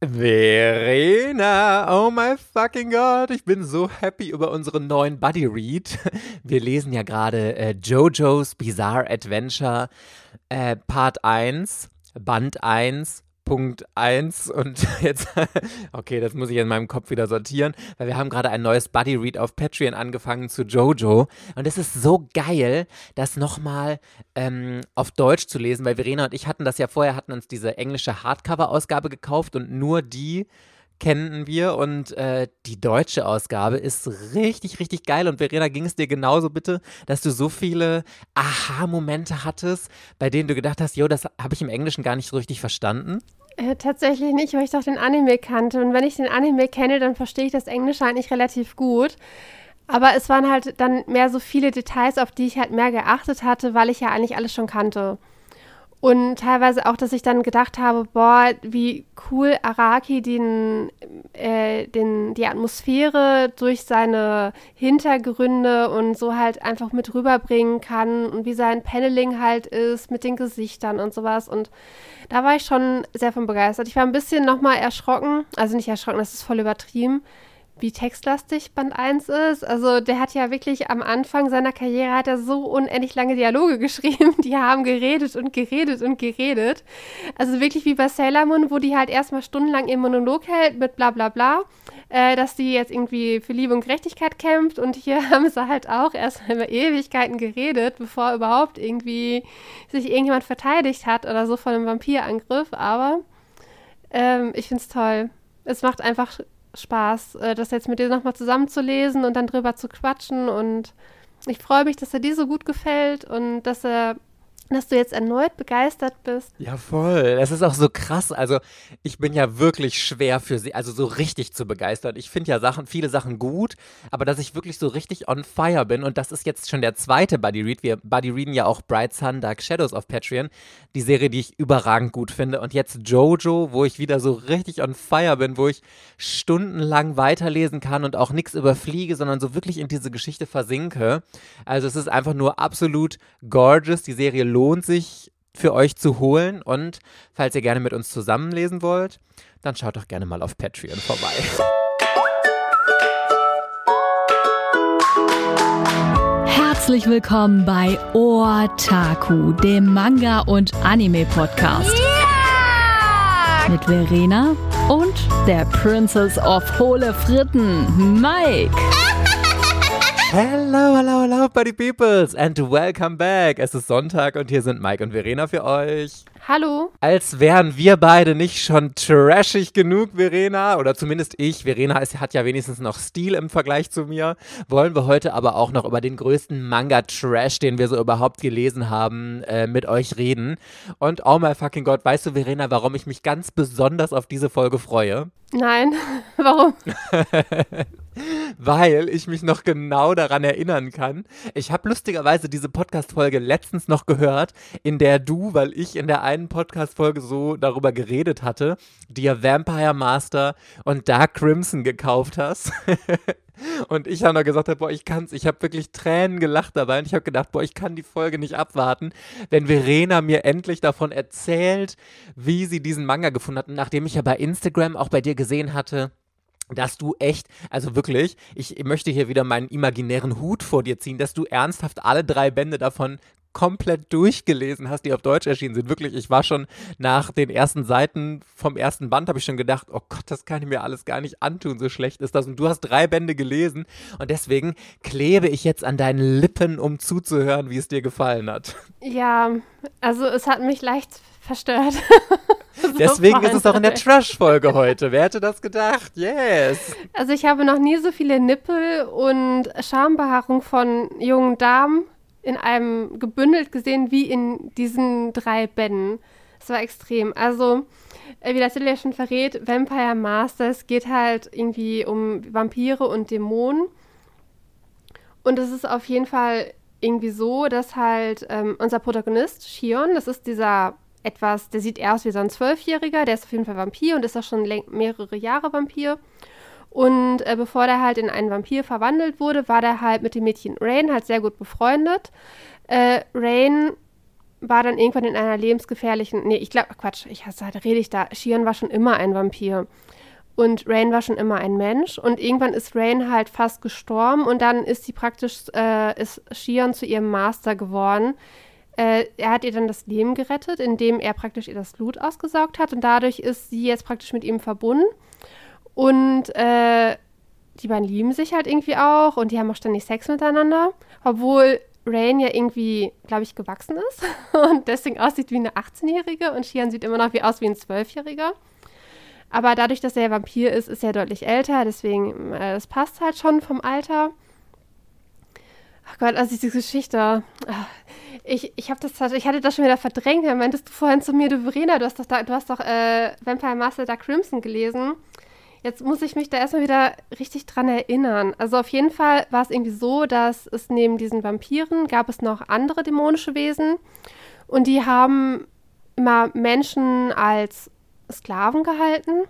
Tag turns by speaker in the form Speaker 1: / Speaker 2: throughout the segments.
Speaker 1: Verena, oh my fucking God, ich bin so happy über unseren neuen Buddy Read. Wir lesen ja gerade äh, JoJo's Bizarre Adventure äh, Part 1, Band 1, Punkt 1 und jetzt, okay, das muss ich in meinem Kopf wieder sortieren, weil wir haben gerade ein neues Buddy Read auf Patreon angefangen zu Jojo und es ist so geil, das nochmal ähm, auf Deutsch zu lesen, weil Verena und ich hatten das ja vorher, hatten uns diese englische Hardcover-Ausgabe gekauft und nur die kennen wir und äh, die deutsche Ausgabe ist richtig, richtig geil. Und Verena, ging es dir genauso bitte, dass du so viele Aha-Momente hattest, bei denen du gedacht hast, jo, das habe ich im Englischen gar nicht so richtig verstanden?
Speaker 2: Äh, tatsächlich nicht, weil ich doch den Anime kannte. Und wenn ich den Anime kenne, dann verstehe ich das Englische eigentlich relativ gut. Aber es waren halt dann mehr so viele Details, auf die ich halt mehr geachtet hatte, weil ich ja eigentlich alles schon kannte. Und teilweise auch, dass ich dann gedacht habe, boah, wie cool Araki den, äh, den, die Atmosphäre durch seine Hintergründe und so halt einfach mit rüberbringen kann und wie sein Paneling halt ist mit den Gesichtern und sowas. Und da war ich schon sehr von begeistert. Ich war ein bisschen nochmal erschrocken, also nicht erschrocken, das ist voll übertrieben, wie textlastig Band 1 ist. Also der hat ja wirklich am Anfang seiner Karriere hat er so unendlich lange Dialoge geschrieben. Die haben geredet und geredet und geredet. Also wirklich wie bei Sailor Moon, wo die halt erstmal stundenlang ihren Monolog hält mit bla bla bla, äh, dass die jetzt irgendwie für Liebe und Gerechtigkeit kämpft. Und hier haben sie halt auch erstmal über Ewigkeiten geredet, bevor überhaupt irgendwie sich irgendjemand verteidigt hat oder so von einem Vampirangriff. Aber ähm, ich finde es toll. Es macht einfach Spaß, äh, das jetzt mit dir nochmal zusammenzulesen und dann drüber zu quatschen. Und ich freue mich, dass er dir so gut gefällt und dass er dass du jetzt erneut begeistert bist.
Speaker 1: Ja, voll. Das ist auch so krass. Also, ich bin ja wirklich schwer für sie, also so richtig zu begeistern. Ich finde ja Sachen, viele Sachen gut, aber dass ich wirklich so richtig on fire bin und das ist jetzt schon der zweite Buddy Read. Wir Buddy Readen ja auch Bright Sun, Dark Shadows auf Patreon. Die Serie, die ich überragend gut finde. Und jetzt Jojo, wo ich wieder so richtig on fire bin, wo ich stundenlang weiterlesen kann und auch nichts überfliege, sondern so wirklich in diese Geschichte versinke. Also, es ist einfach nur absolut gorgeous. Die Serie lohnt lohnt sich für euch zu holen. Und falls ihr gerne mit uns zusammenlesen wollt, dann schaut doch gerne mal auf Patreon vorbei.
Speaker 3: Herzlich willkommen bei Otaku, dem Manga- und Anime-Podcast. Yeah! Mit Verena und der Princess of Hohle Fritten, Mike.
Speaker 1: Hello, hello, hello, Buddy Peoples and welcome back. Es ist Sonntag und hier sind Mike und Verena für euch.
Speaker 2: Hallo.
Speaker 1: Als wären wir beide nicht schon trashig genug, Verena, oder zumindest ich. Verena ist, hat ja wenigstens noch Stil im Vergleich zu mir. Wollen wir heute aber auch noch über den größten Manga-Trash, den wir so überhaupt gelesen haben, äh, mit euch reden. Und oh my fucking God, weißt du, Verena, warum ich mich ganz besonders auf diese Folge freue?
Speaker 2: Nein, warum?
Speaker 1: Weil ich mich noch genau daran erinnern kann. Ich habe lustigerweise diese Podcast-Folge letztens noch gehört, in der du, weil ich in der einen Podcast-Folge so darüber geredet hatte, dir Vampire Master und Dark Crimson gekauft hast. und ich habe noch gesagt, boah, ich kann's, ich habe wirklich Tränen gelacht dabei und ich habe gedacht, boah, ich kann die Folge nicht abwarten, wenn Verena mir endlich davon erzählt, wie sie diesen Manga gefunden hat. Und nachdem ich ja bei Instagram auch bei dir gesehen hatte, dass du echt, also wirklich, ich möchte hier wieder meinen imaginären Hut vor dir ziehen, dass du ernsthaft alle drei Bände davon komplett durchgelesen hast, die auf Deutsch erschienen sind. Wirklich, ich war schon nach den ersten Seiten vom ersten Band, habe ich schon gedacht, oh Gott, das kann ich mir alles gar nicht antun, so schlecht ist das. Und du hast drei Bände gelesen und deswegen klebe ich jetzt an deinen Lippen, um zuzuhören, wie es dir gefallen hat.
Speaker 2: Ja, also es hat mich leicht verstört.
Speaker 1: Deswegen ist es auch in der Trash-Folge heute. Wer hätte das gedacht? Yes.
Speaker 2: Also ich habe noch nie so viele Nippel und Schambehaarung von jungen Damen in einem gebündelt gesehen wie in diesen drei Bänden. Es war extrem. Also, äh, wie das Titel ja schon verrät, Vampire Masters geht halt irgendwie um Vampire und Dämonen. Und es ist auf jeden Fall irgendwie so, dass halt ähm, unser Protagonist, Shion, das ist dieser etwas, der sieht eher aus wie so ein Zwölfjähriger, der ist auf jeden Fall Vampir und ist auch schon mehrere Jahre Vampir. Und äh, bevor der halt in einen Vampir verwandelt wurde, war der halt mit dem Mädchen Rain halt sehr gut befreundet. Äh, Rain war dann irgendwann in einer lebensgefährlichen, nee, ich glaube, Quatsch, ich da rede ich da, Shion war schon immer ein Vampir. Und Rain war schon immer ein Mensch. Und irgendwann ist Rain halt fast gestorben und dann ist sie praktisch, äh, ist Shion zu ihrem Master geworden. Äh, er hat ihr dann das Leben gerettet, indem er praktisch ihr das Blut ausgesaugt hat. Und dadurch ist sie jetzt praktisch mit ihm verbunden. Und äh, die beiden lieben sich halt irgendwie auch und die haben auch ständig Sex miteinander. Obwohl Rain ja irgendwie, glaube ich, gewachsen ist und deswegen aussieht wie eine 18-Jährige und Shian sieht immer noch wie aus wie ein 12-Jähriger. Aber dadurch, dass er Vampir ist, ist er deutlich älter, deswegen, äh, das passt halt schon vom Alter. Ach Gott, also diese Geschichte. Ich, ich habe das ich hatte das schon wieder verdrängt. Dann meintest du vorhin zu mir, du Verena, du hast doch, da, du hast doch äh, Vampire Master Dark Crimson gelesen. Jetzt muss ich mich da erstmal wieder richtig dran erinnern. Also auf jeden Fall war es irgendwie so, dass es neben diesen Vampiren gab es noch andere dämonische Wesen und die haben immer Menschen als Sklaven gehalten.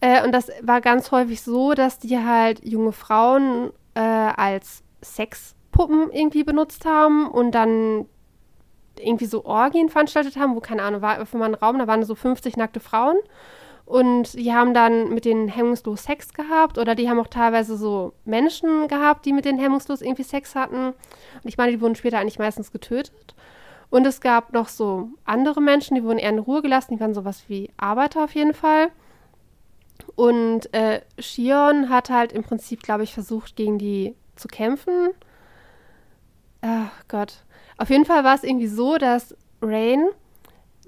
Speaker 2: Äh, und das war ganz häufig so, dass die halt junge Frauen äh, als Sexpuppen irgendwie benutzt haben und dann irgendwie so Orgien veranstaltet haben, wo keine Ahnung war, für meinen Raum, da waren so 50 nackte Frauen. Und die haben dann mit denen hemmungslos Sex gehabt oder die haben auch teilweise so Menschen gehabt, die mit denen hemmungslos irgendwie Sex hatten. Und ich meine, die wurden später eigentlich meistens getötet. Und es gab noch so andere Menschen, die wurden eher in Ruhe gelassen, die waren sowas wie Arbeiter auf jeden Fall. Und äh, Shion hat halt im Prinzip, glaube ich, versucht, gegen die zu kämpfen. Ach Gott. Auf jeden Fall war es irgendwie so, dass Rain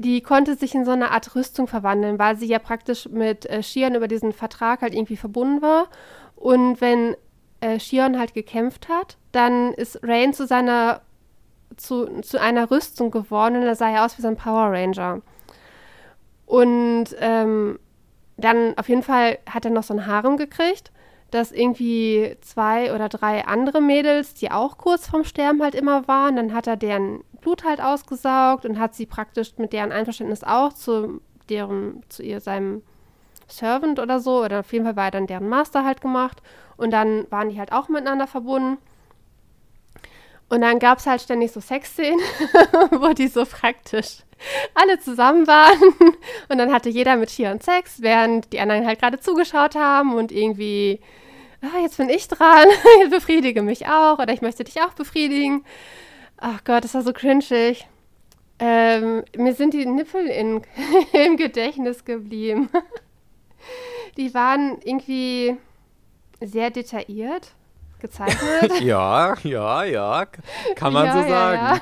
Speaker 2: die konnte sich in so eine Art Rüstung verwandeln, weil sie ja praktisch mit äh, Shion über diesen Vertrag halt irgendwie verbunden war. Und wenn äh, Shion halt gekämpft hat, dann ist Rain zu seiner zu, zu einer Rüstung geworden und er sah ja aus wie so ein Power Ranger. Und ähm, dann auf jeden Fall hat er noch so ein Harem gekriegt, dass irgendwie zwei oder drei andere Mädels, die auch kurz vorm Sterben halt immer waren, dann hat er deren Blut halt ausgesaugt und hat sie praktisch mit deren Einverständnis auch zu deren, zu ihr, seinem Servant oder so, oder auf jeden Fall war er dann deren Master halt gemacht. Und dann waren die halt auch miteinander verbunden. Und dann gab es halt ständig so Sexszenen, wo die so praktisch alle zusammen waren. Und dann hatte jeder mit Shion Sex, während die anderen halt gerade zugeschaut haben und irgendwie, ah, jetzt bin ich dran, befriedige mich auch oder ich möchte dich auch befriedigen. Ach Gott, das war so cringig. Ähm, mir sind die Nippel in, im Gedächtnis geblieben. die waren irgendwie sehr detailliert gezeichnet.
Speaker 1: ja, ja, ja, kann man ja, so sagen. Ja, ja.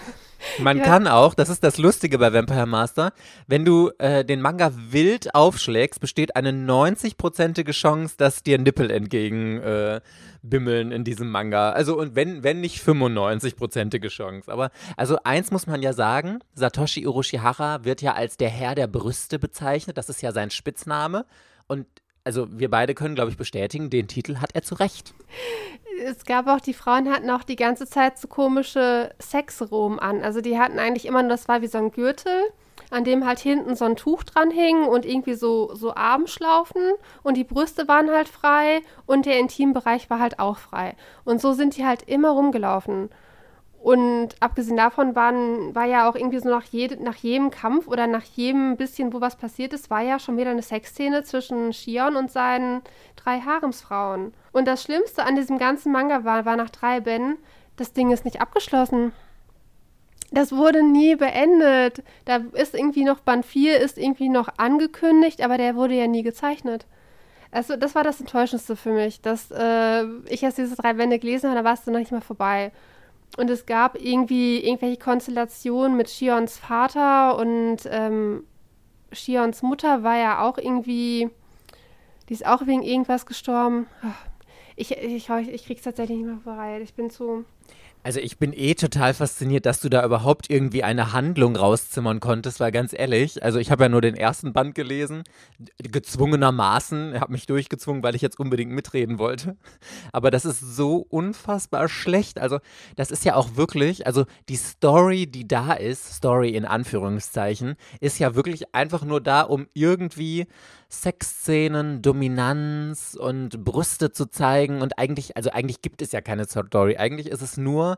Speaker 1: Man ja. kann auch, das ist das Lustige bei Vampire Master, wenn du äh, den Manga wild aufschlägst, besteht eine 90-prozentige Chance, dass dir Nippel entgegen äh, bimmeln in diesem Manga. Also und wenn, wenn nicht 95-prozentige Chance. Aber also eins muss man ja sagen, Satoshi Urushihara wird ja als der Herr der Brüste bezeichnet. Das ist ja sein Spitzname. Und also wir beide können, glaube ich, bestätigen, den Titel hat er zu Recht
Speaker 2: es gab auch, die Frauen hatten auch die ganze Zeit so komische Sexroben an. Also die hatten eigentlich immer, das war wie so ein Gürtel, an dem halt hinten so ein Tuch dran hing und irgendwie so, so Armschlaufen und die Brüste waren halt frei und der Intimbereich war halt auch frei. Und so sind die halt immer rumgelaufen. Und abgesehen davon waren, war ja auch irgendwie so nach, jed nach jedem Kampf oder nach jedem bisschen, wo was passiert ist, war ja schon wieder eine Sexszene zwischen Shion und seinen drei Haremsfrauen. Und das Schlimmste an diesem ganzen Manga war, war nach drei Bänden, das Ding ist nicht abgeschlossen. Das wurde nie beendet. Da ist irgendwie noch Band 4, ist irgendwie noch angekündigt, aber der wurde ja nie gezeichnet. Also, das war das Enttäuschendste für mich, dass äh, ich erst diese drei Bände gelesen habe, da war es dann noch nicht mal vorbei. Und es gab irgendwie irgendwelche Konstellationen mit Shions Vater und ähm, Shions Mutter war ja auch irgendwie, die ist auch wegen irgendwas gestorben. Ich, ich, ich krieg's tatsächlich nicht mehr vorbei. Ich bin zu.
Speaker 1: Also ich bin eh total fasziniert, dass du da überhaupt irgendwie eine Handlung rauszimmern konntest, weil ganz ehrlich, also ich habe ja nur den ersten Band gelesen, gezwungenermaßen, habe mich durchgezwungen, weil ich jetzt unbedingt mitreden wollte. Aber das ist so unfassbar schlecht. Also das ist ja auch wirklich, also die Story, die da ist, Story in Anführungszeichen, ist ja wirklich einfach nur da, um irgendwie Sexszenen, Dominanz und Brüste zu zeigen und eigentlich, also eigentlich gibt es ja keine Story. Eigentlich ist es nur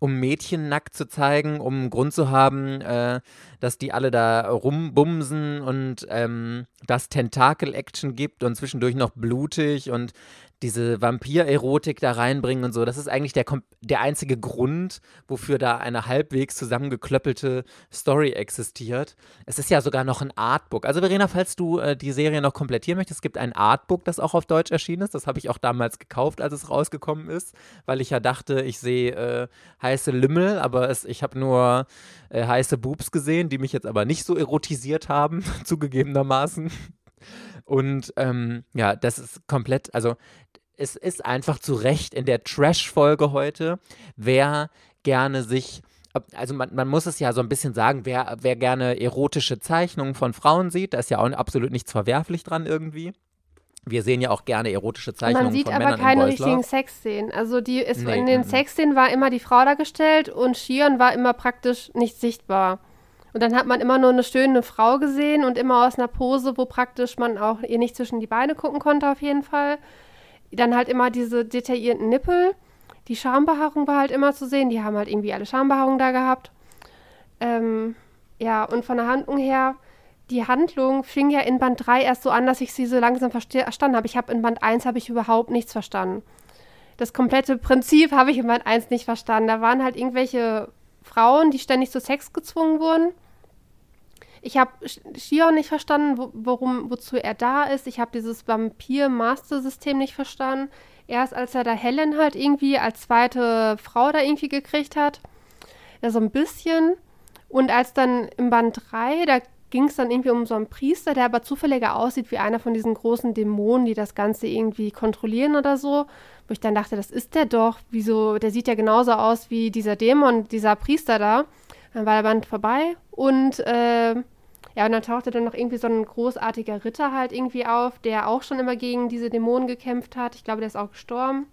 Speaker 1: um Mädchen nackt zu zeigen, um einen Grund zu haben, äh, dass die alle da rumbumsen und ähm, das Tentakel-Action gibt und zwischendurch noch blutig und diese Vampir-Erotik da reinbringen und so. Das ist eigentlich der, der einzige Grund, wofür da eine halbwegs zusammengeklöppelte Story existiert. Es ist ja sogar noch ein Artbook. Also Verena, falls du äh, die Serie noch komplettieren möchtest, es gibt ein Artbook, das auch auf Deutsch erschienen ist. Das habe ich auch damals gekauft, als es rausgekommen ist, weil ich ja dachte, ich sehe äh, heiße Lümmel, aber es, ich habe nur äh, heiße Boobs gesehen, die mich jetzt aber nicht so erotisiert haben, zugegebenermaßen. Und ähm, ja, das ist komplett, also es ist einfach zu Recht in der Trash-Folge heute, wer gerne sich also man, man, muss es ja so ein bisschen sagen, wer, wer gerne erotische Zeichnungen von Frauen sieht, da ist ja auch absolut nichts verwerflich dran irgendwie. Wir sehen ja auch gerne erotische Zeichnungen
Speaker 2: Man sieht
Speaker 1: von
Speaker 2: aber
Speaker 1: Männern
Speaker 2: keine richtigen Sexszenen. Also die ist, nee, in den Sexszenen war immer die Frau dargestellt und Shion war immer praktisch nicht sichtbar. Und dann hat man immer nur eine schöne Frau gesehen und immer aus einer Pose, wo praktisch man auch ihr nicht zwischen die Beine gucken konnte auf jeden Fall dann halt immer diese detaillierten Nippel. Die Schambehaarung war halt immer zu sehen. Die haben halt irgendwie alle Schambehaarung da gehabt. Ähm, ja, und von der Handlung her, die Handlung fing ja in Band 3 erst so an, dass ich sie so langsam verstanden habe. Ich habe in Band 1 habe ich überhaupt nichts verstanden. Das komplette Prinzip habe ich in Band 1 nicht verstanden. Da waren halt irgendwelche Frauen, die ständig zu Sex gezwungen wurden. Ich habe Shion nicht verstanden, wo, worum, wozu er da ist. Ich habe dieses Vampir-Master-System nicht verstanden. Erst als er da Helen halt irgendwie als zweite Frau da irgendwie gekriegt hat. Ja, so ein bisschen. Und als dann im Band 3, da ging es dann irgendwie um so einen Priester, der aber zufälliger aussieht wie einer von diesen großen Dämonen, die das Ganze irgendwie kontrollieren oder so. Wo ich dann dachte, das ist der doch. Wieso? Der sieht ja genauso aus wie dieser Dämon, dieser Priester da. Dann war der Band vorbei und äh, ja, und dann tauchte dann noch irgendwie so ein großartiger Ritter halt irgendwie auf, der auch schon immer gegen diese Dämonen gekämpft hat. Ich glaube, der ist auch gestorben.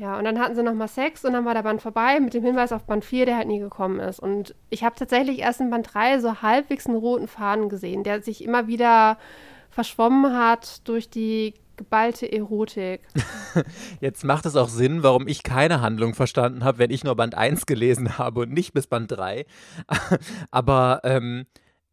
Speaker 2: Ja, und dann hatten sie nochmal Sex und dann war der Band vorbei mit dem Hinweis auf Band 4, der halt nie gekommen ist. Und ich habe tatsächlich erst in Band 3 so halbwegs einen roten Faden gesehen, der sich immer wieder verschwommen hat durch die geballte Erotik.
Speaker 1: Jetzt macht es auch Sinn, warum ich keine Handlung verstanden habe, wenn ich nur Band 1 gelesen habe und nicht bis Band 3. Aber ähm,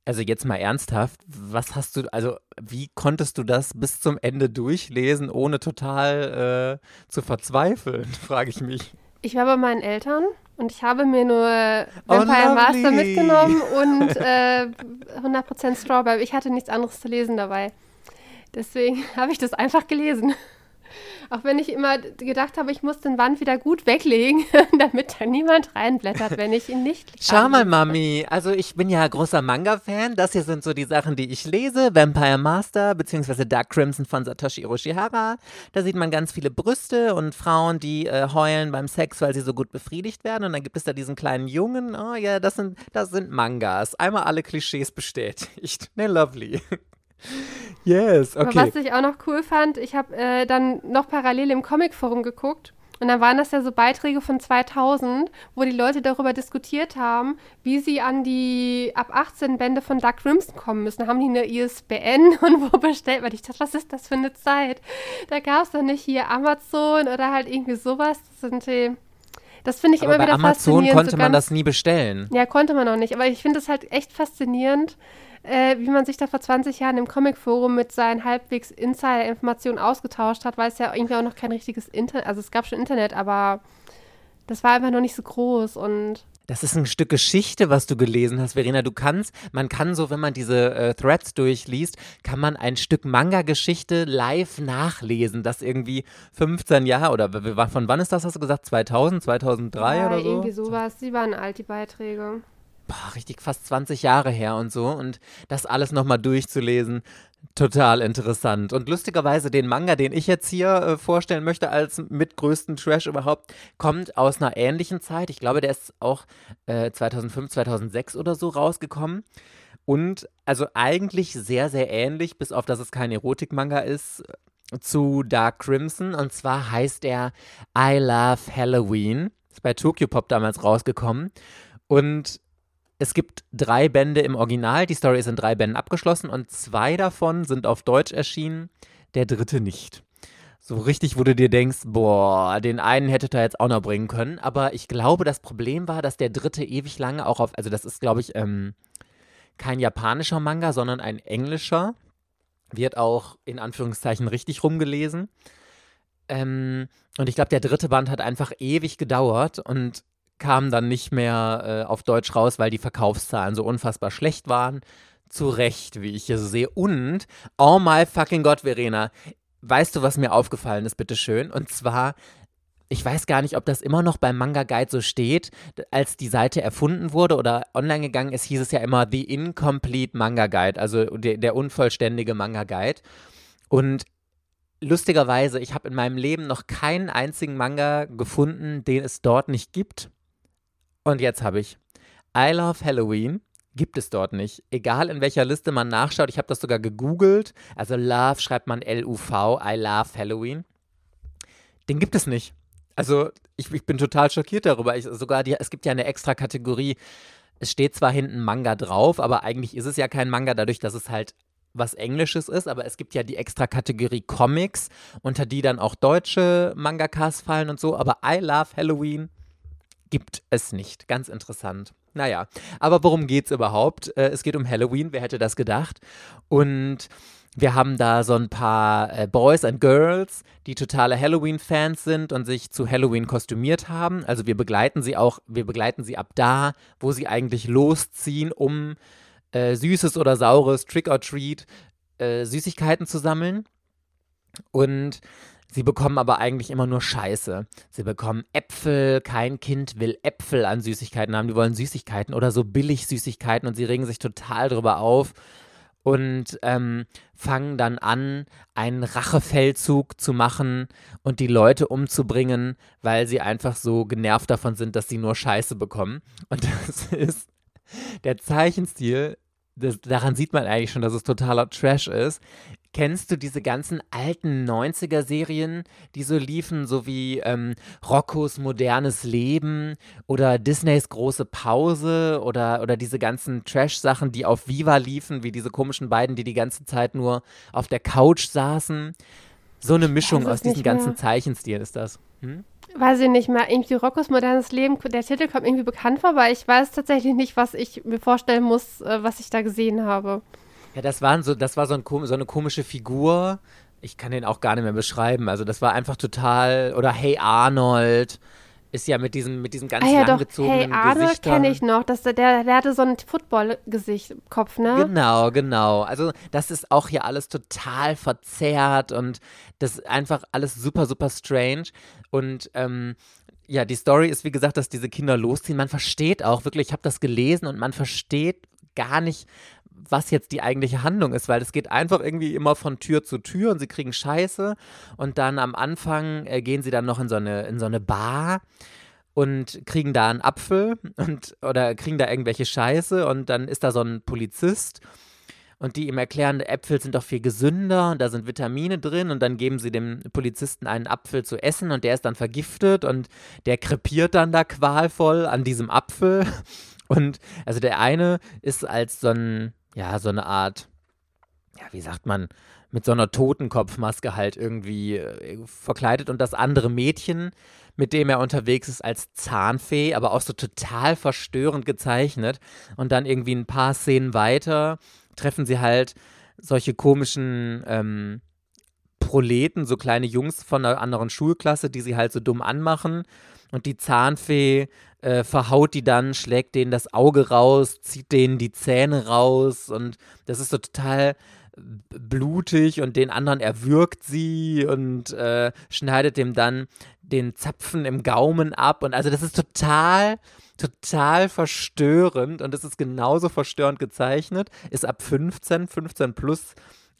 Speaker 1: also jetzt mal ernsthaft, was hast du, also wie konntest du das bis zum Ende durchlesen, ohne total äh, zu verzweifeln, frage ich mich.
Speaker 2: Ich war bei meinen Eltern und ich habe mir nur Vampire oh, Master mitgenommen und äh, 100% Strawberry. Ich hatte nichts anderes zu lesen dabei. Deswegen habe ich das einfach gelesen. Auch wenn ich immer gedacht habe, ich muss den Band wieder gut weglegen, damit da niemand reinblättert, wenn ich ihn nicht
Speaker 1: Schau mal, Mami. Also ich bin ja großer Manga-Fan. Das hier sind so die Sachen, die ich lese. Vampire Master bzw. Dark Crimson von Satoshi Hiroshihara. Da sieht man ganz viele Brüste und Frauen, die äh, heulen beim Sex, weil sie so gut befriedigt werden. Und dann gibt es da diesen kleinen Jungen. Oh ja, das sind, das sind Mangas. Einmal alle Klischees bestätigt. Ne, lovely. Yes, okay.
Speaker 2: Aber was ich auch noch cool fand, ich habe äh, dann noch parallel im Comicforum geguckt und dann waren das ja so Beiträge von 2000, wo die Leute darüber diskutiert haben, wie sie an die ab 18 Bände von Dark Crimson kommen müssen. Da haben die eine ISBN und wo bestellt man? Ich dachte, was ist das für eine Zeit? Da gab es doch nicht hier Amazon oder halt irgendwie sowas. Das sind die das finde ich
Speaker 1: aber
Speaker 2: immer wieder
Speaker 1: Amazon
Speaker 2: faszinierend.
Speaker 1: konnte
Speaker 2: so
Speaker 1: man das nie bestellen.
Speaker 2: Ja, konnte man auch nicht. Aber ich finde es halt echt faszinierend, äh, wie man sich da vor 20 Jahren im Comicforum mit seinen halbwegs Insider-Informationen ausgetauscht hat, weil es ja irgendwie auch noch kein richtiges Internet, also es gab schon Internet, aber das war einfach noch nicht so groß und
Speaker 1: das ist ein Stück Geschichte, was du gelesen hast, Verena. Du kannst, man kann so, wenn man diese äh, Threads durchliest, kann man ein Stück Manga-Geschichte live nachlesen, das irgendwie 15 Jahre oder von wann ist das, hast du gesagt? 2000, 2003 ja, oder so?
Speaker 2: irgendwie sowas. Die waren alt, die Beiträge
Speaker 1: boah, richtig fast 20 Jahre her und so. Und das alles nochmal durchzulesen, total interessant. Und lustigerweise, den Manga, den ich jetzt hier äh, vorstellen möchte als mitgrößten Trash überhaupt, kommt aus einer ähnlichen Zeit. Ich glaube, der ist auch äh, 2005, 2006 oder so rausgekommen. Und also eigentlich sehr, sehr ähnlich, bis auf dass es kein Erotik-Manga ist, zu Dark Crimson. Und zwar heißt er I Love Halloween. Ist bei Tokyo Pop damals rausgekommen. Und es gibt drei Bände im Original. Die Story ist in drei Bänden abgeschlossen und zwei davon sind auf Deutsch erschienen, der dritte nicht. So richtig, wo du dir denkst, boah, den einen hätte er jetzt auch noch bringen können. Aber ich glaube, das Problem war, dass der dritte ewig lange auch auf, also das ist, glaube ich, ähm, kein japanischer Manga, sondern ein englischer. Wird auch in Anführungszeichen richtig rumgelesen. Ähm, und ich glaube, der dritte Band hat einfach ewig gedauert und kam dann nicht mehr äh, auf Deutsch raus, weil die Verkaufszahlen so unfassbar schlecht waren. Zu Recht, wie ich hier so sehe. Und, oh my fucking Gott, Verena, weißt du, was mir aufgefallen ist, bitteschön? Und zwar, ich weiß gar nicht, ob das immer noch beim Manga Guide so steht. Als die Seite erfunden wurde oder online gegangen ist, hieß es ja immer The Incomplete Manga Guide, also der, der unvollständige Manga Guide. Und lustigerweise, ich habe in meinem Leben noch keinen einzigen Manga gefunden, den es dort nicht gibt. Und jetzt habe ich I Love Halloween. Gibt es dort nicht. Egal in welcher Liste man nachschaut, ich habe das sogar gegoogelt. Also Love schreibt man L-U-V, I Love Halloween. Den gibt es nicht. Also ich, ich bin total schockiert darüber. Ich, sogar die, es gibt ja eine extra Kategorie. Es steht zwar hinten Manga drauf, aber eigentlich ist es ja kein Manga, dadurch, dass es halt was Englisches ist, aber es gibt ja die extra Kategorie Comics, unter die dann auch deutsche Mangakas fallen und so. Aber I Love Halloween gibt es nicht. Ganz interessant. Naja, aber worum geht es überhaupt? Äh, es geht um Halloween, wer hätte das gedacht? Und wir haben da so ein paar äh, Boys and Girls, die totale Halloween-Fans sind und sich zu Halloween kostümiert haben. Also wir begleiten sie auch, wir begleiten sie ab da, wo sie eigentlich losziehen, um äh, süßes oder saures Trick or Treat äh, Süßigkeiten zu sammeln. Und Sie bekommen aber eigentlich immer nur Scheiße. Sie bekommen Äpfel. Kein Kind will Äpfel an Süßigkeiten haben. Die wollen Süßigkeiten oder so billig Süßigkeiten und sie regen sich total drüber auf und ähm, fangen dann an, einen Rachefeldzug zu machen und die Leute umzubringen, weil sie einfach so genervt davon sind, dass sie nur Scheiße bekommen. Und das ist der Zeichenstil. Das, daran sieht man eigentlich schon, dass es totaler Trash ist. Kennst du diese ganzen alten 90er-Serien, die so liefen, so wie ähm, Roccos modernes Leben oder Disneys große Pause oder, oder diese ganzen Trash-Sachen, die auf Viva liefen, wie diese komischen beiden, die die ganze Zeit nur auf der Couch saßen? So eine Mischung aus diesen ganzen Zeichenstilen ist das. Hm?
Speaker 2: Weiß ich nicht mehr. Irgendwie Roccos modernes Leben, der Titel kommt irgendwie bekannt vor, aber ich weiß tatsächlich nicht, was ich mir vorstellen muss, äh, was ich da gesehen habe.
Speaker 1: Ja, das waren so, das war so, ein, so eine komische Figur. Ich kann den auch gar nicht mehr beschreiben. Also das war einfach total. Oder Hey Arnold ist ja mit diesem, mit diesem ganz ah, ja, langgezogenen
Speaker 2: Hey Arnold kenne ich noch. Das, der, der hatte so ein Football-Gesicht, Kopf, ne?
Speaker 1: Genau, genau. Also das ist auch hier alles total verzerrt und das ist einfach alles super, super strange. Und ähm, ja, die Story ist, wie gesagt, dass diese Kinder losziehen. Man versteht auch wirklich, ich habe das gelesen und man versteht gar nicht, was jetzt die eigentliche Handlung ist, weil es geht einfach irgendwie immer von Tür zu Tür und sie kriegen Scheiße und dann am Anfang äh, gehen sie dann noch in so eine, in so eine Bar und kriegen da einen Apfel und oder kriegen da irgendwelche Scheiße und dann ist da so ein Polizist und die ihm erklären, Äpfel sind doch viel gesünder und da sind Vitamine drin und dann geben sie dem Polizisten einen Apfel zu essen und der ist dann vergiftet und der krepiert dann da qualvoll an diesem Apfel. Und also der eine ist als so ein ja, so eine Art, ja, wie sagt man, mit so einer Totenkopfmaske halt irgendwie äh, verkleidet und das andere Mädchen, mit dem er unterwegs ist, als Zahnfee, aber auch so total verstörend gezeichnet. Und dann irgendwie ein paar Szenen weiter treffen sie halt solche komischen ähm, Proleten, so kleine Jungs von einer anderen Schulklasse, die sie halt so dumm anmachen. Und die Zahnfee äh, verhaut die dann, schlägt denen das Auge raus, zieht denen die Zähne raus und das ist so total blutig und den anderen erwürgt sie und äh, schneidet dem dann den Zapfen im Gaumen ab und also das ist total total verstörend und das ist genauso verstörend gezeichnet, ist ab 15, 15 plus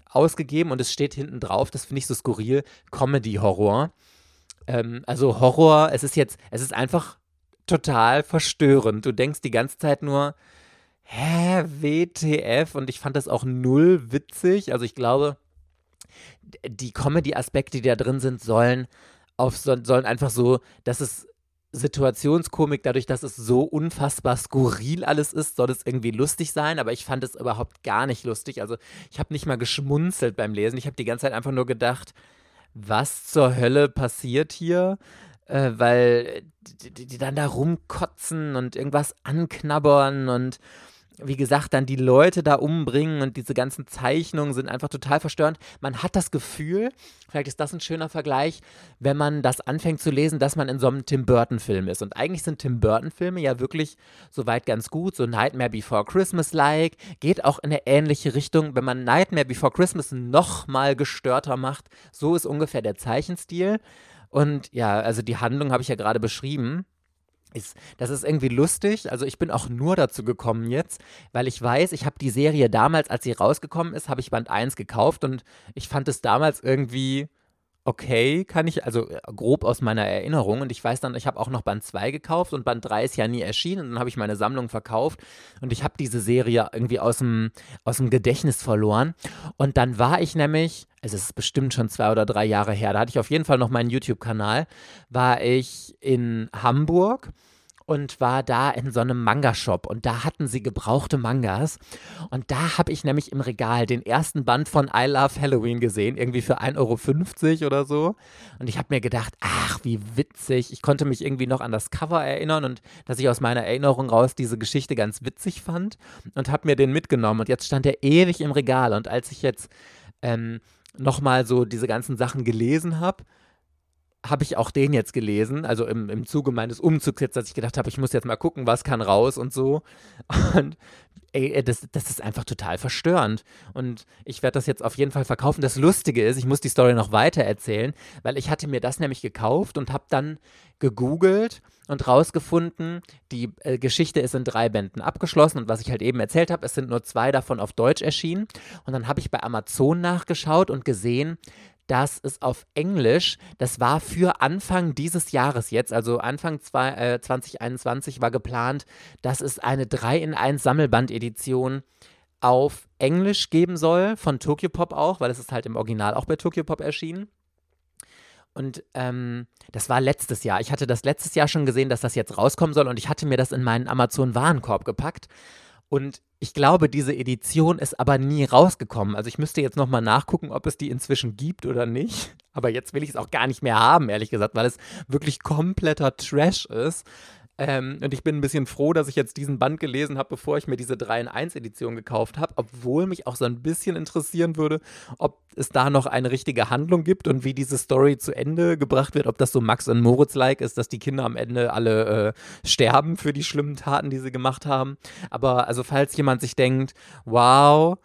Speaker 1: ausgegeben und es steht hinten drauf, das finde ich so skurril, Comedy-Horror. Ähm, also Horror, es ist jetzt, es ist einfach total verstörend. Du denkst die ganze Zeit nur, hä, WTF? Und ich fand das auch null witzig. Also ich glaube, die Comedy-Aspekte, die da drin sind, sollen auf sollen einfach so, dass es Situationskomik, dadurch, dass es so unfassbar skurril alles ist, soll es irgendwie lustig sein, aber ich fand es überhaupt gar nicht lustig. Also ich habe nicht mal geschmunzelt beim Lesen. Ich habe die ganze Zeit einfach nur gedacht, was zur Hölle passiert hier? Äh, weil die, die, dann da rumkotzen und irgendwas anknabbern und wie gesagt, dann die Leute da umbringen und diese ganzen Zeichnungen sind einfach total verstörend. Man hat das Gefühl, vielleicht ist das ein schöner Vergleich, wenn man das anfängt zu lesen, dass man in so einem Tim Burton-Film ist. Und eigentlich sind Tim Burton-Filme ja wirklich soweit ganz gut, so Nightmare Before Christmas-like, geht auch in eine ähnliche Richtung. Wenn man Nightmare Before Christmas noch mal gestörter macht, so ist ungefähr der Zeichenstil. Und ja, also die Handlung habe ich ja gerade beschrieben. Ist, das ist irgendwie lustig. Also ich bin auch nur dazu gekommen jetzt, weil ich weiß, ich habe die Serie damals, als sie rausgekommen ist, habe ich Band 1 gekauft und ich fand es damals irgendwie okay, kann ich, also äh, grob aus meiner Erinnerung. Und ich weiß dann, ich habe auch noch Band 2 gekauft und Band 3 ist ja nie erschienen. Und dann habe ich meine Sammlung verkauft und ich habe diese Serie irgendwie aus dem, aus dem Gedächtnis verloren. Und dann war ich nämlich, also es ist bestimmt schon zwei oder drei Jahre her, da hatte ich auf jeden Fall noch meinen YouTube-Kanal, war ich in Hamburg und war da in so einem Manga-Shop. Und da hatten sie gebrauchte Mangas. Und da habe ich nämlich im Regal den ersten Band von I Love Halloween gesehen, irgendwie für 1,50 Euro oder so. Und ich habe mir gedacht, ach, wie witzig, ich konnte mich irgendwie noch an das Cover erinnern und dass ich aus meiner Erinnerung raus diese Geschichte ganz witzig fand und habe mir den mitgenommen. Und jetzt stand er ewig im Regal. Und als ich jetzt ähm, nochmal so diese ganzen Sachen gelesen habe, habe ich auch den jetzt gelesen, also im, im Zuge meines Umzugs jetzt, dass ich gedacht habe, ich muss jetzt mal gucken, was kann raus und so. Und ey, das, das ist einfach total verstörend. Und ich werde das jetzt auf jeden Fall verkaufen. Das Lustige ist, ich muss die Story noch weiter erzählen, weil ich hatte mir das nämlich gekauft und habe dann gegoogelt und rausgefunden, die äh, Geschichte ist in drei Bänden abgeschlossen und was ich halt eben erzählt habe, es sind nur zwei davon auf Deutsch erschienen. Und dann habe ich bei Amazon nachgeschaut und gesehen, dass es auf Englisch, das war für Anfang dieses Jahres jetzt, also Anfang zwei, äh, 2021 war geplant, dass es eine 3 in 1 Sammelband-Edition auf Englisch geben soll, von Tokyo Pop auch, weil es ist halt im Original auch bei Tokyo Pop erschienen. Und ähm, das war letztes Jahr. Ich hatte das letztes Jahr schon gesehen, dass das jetzt rauskommen soll und ich hatte mir das in meinen Amazon-Warenkorb gepackt. Und ich glaube, diese Edition ist aber nie rausgekommen. Also ich müsste jetzt nochmal nachgucken, ob es die inzwischen gibt oder nicht. Aber jetzt will ich es auch gar nicht mehr haben, ehrlich gesagt, weil es wirklich kompletter Trash ist. Ähm, und ich bin ein bisschen froh, dass ich jetzt diesen Band gelesen habe, bevor ich mir diese 3 in 1 Edition gekauft habe, obwohl mich auch so ein bisschen interessieren würde, ob es da noch eine richtige Handlung gibt und wie diese Story zu Ende gebracht wird, ob das so Max und Moritz-like ist, dass die Kinder am Ende alle äh, sterben für die schlimmen Taten, die sie gemacht haben. Aber also falls jemand sich denkt, wow,